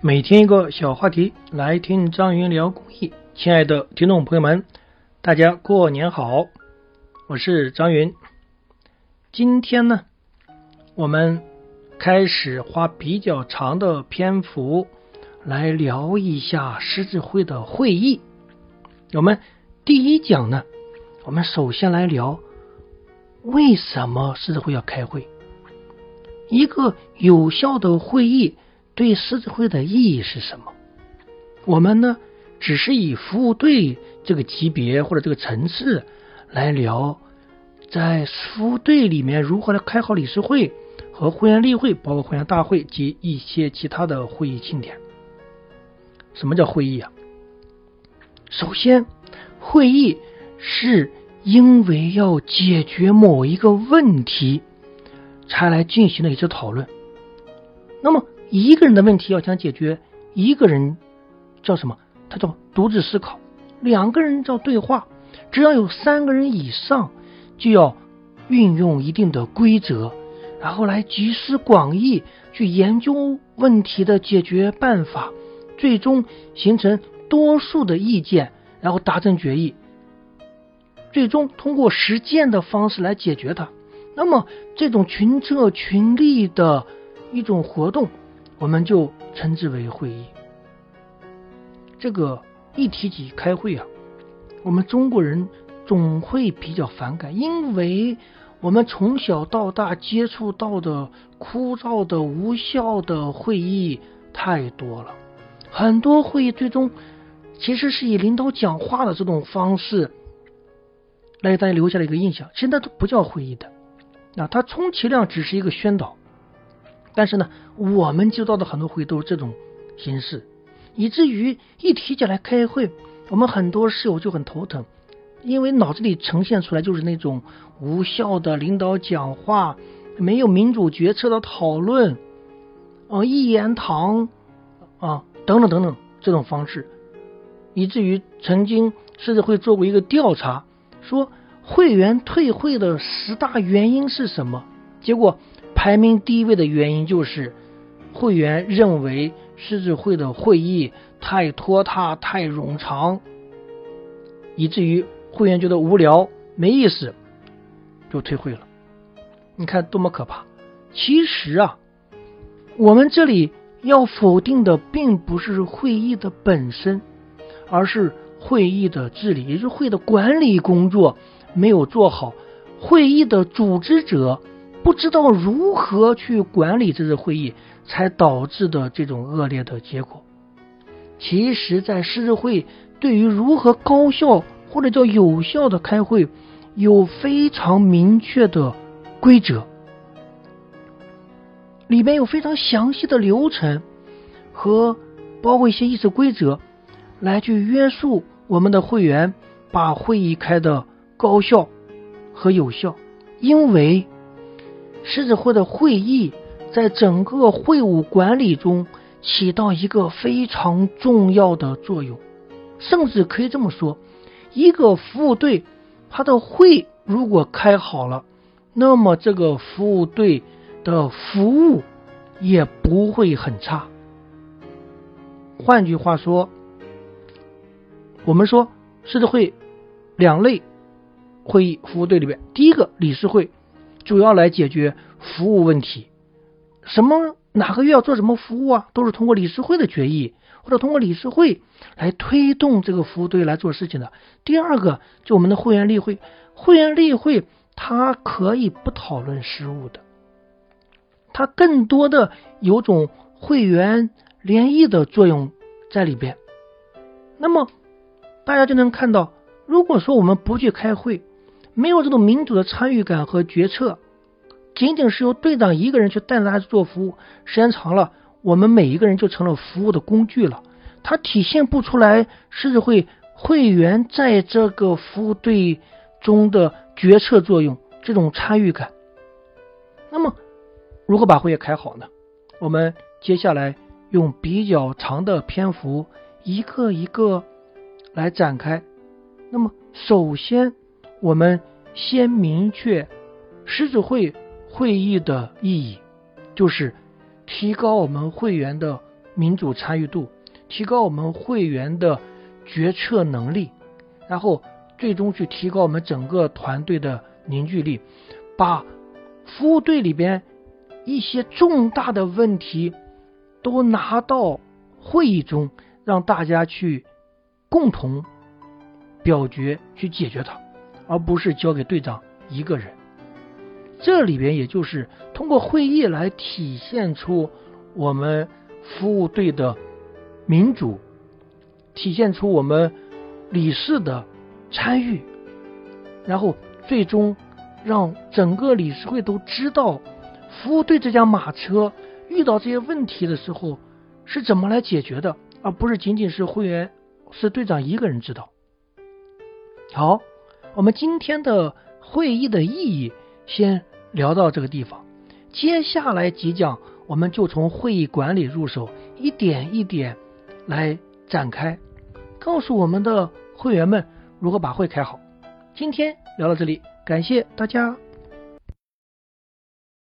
每天一个小话题，来听张云聊公益。亲爱的听众朋友们，大家过年好，我是张云。今天呢，我们开始花比较长的篇幅来聊一下狮子会的会议。我们第一讲呢，我们首先来聊为什么狮子会要开会，一个有效的会议。对狮子会的意义是什么？我们呢，只是以服务队这个级别或者这个层次来聊，在服务队里面如何来开好理事会和会员例会，包括会员大会及一些其他的会议庆典。什么叫会议啊？首先，会议是因为要解决某一个问题才来进行的一次讨论。那么。一个人的问题要想解决，一个人叫什么？他叫独自思考。两个人叫对话。只要有三个人以上，就要运用一定的规则，然后来集思广益，去研究问题的解决办法，最终形成多数的意见，然后达成决议，最终通过实践的方式来解决它。那么，这种群策群力的一种活动。我们就称之为会议。这个一提起开会啊，我们中国人总会比较反感，因为我们从小到大接触到的枯燥的、无效的会议太多了。很多会议最终其实是以领导讲话的这种方式来给大家留下了一个印象，现在都不叫会议的，啊，它充其量只是一个宣导。但是呢，我们知道的很多会都是这种形式，以至于一提起来开会，我们很多室友就很头疼，因为脑子里呈现出来就是那种无效的领导讲话，没有民主决策的讨论，啊，一言堂啊，等等等等这种方式，以至于曾经甚至会做过一个调查，说会员退会的十大原因是什么？结果。排名第一位的原因就是会员认为狮子会的会议太拖沓、太冗长，以至于会员觉得无聊、没意思，就退会了。你看多么可怕！其实啊，我们这里要否定的并不是会议的本身，而是会议的治理，也就是会的管理工作没有做好，会议的组织者。不知道如何去管理这次会议，才导致的这种恶劣的结果。其实，在狮子会对于如何高效或者叫有效的开会，有非常明确的规则，里面有非常详细的流程和包括一些议事规则，来去约束我们的会员把会议开的高效和有效，因为。狮子会的会议在整个会务管理中起到一个非常重要的作用，甚至可以这么说，一个服务队他的会如果开好了，那么这个服务队的服务也不会很差。换句话说，我们说狮子会两类会议服务队里边，第一个理事会。主要来解决服务问题，什么哪个月要做什么服务啊，都是通过理事会的决议，或者通过理事会来推动这个服务队来做事情的。第二个，就我们的会员例会，会员例会它可以不讨论事务的，它更多的有种会员联谊的作用在里边。那么大家就能看到，如果说我们不去开会，没有这种民主的参与感和决策，仅仅是由队长一个人去带着大家去做服务，时间长了，我们每一个人就成了服务的工具了。它体现不出来狮子会会员在这个服务队中的决策作用，这种参与感。那么，如何把会议开好呢？我们接下来用比较长的篇幅，一个一个来展开。那么，首先。我们先明确狮子会会议的意义，就是提高我们会员的民主参与度，提高我们会员的决策能力，然后最终去提高我们整个团队的凝聚力，把服务队里边一些重大的问题都拿到会议中，让大家去共同表决去解决它，而不是交给队长一个人。这里边也就是通过会议来体现出我们服务队的民主，体现出我们理事的参与，然后最终让整个理事会都知道服务队这辆马车遇到这些问题的时候是怎么来解决的，而不是仅仅是会员是队长一个人知道。好，我们今天的会议的意义。先聊到这个地方，接下来几讲我们就从会议管理入手，一点一点来展开，告诉我们的会员们如何把会开好。今天聊到这里，感谢大家。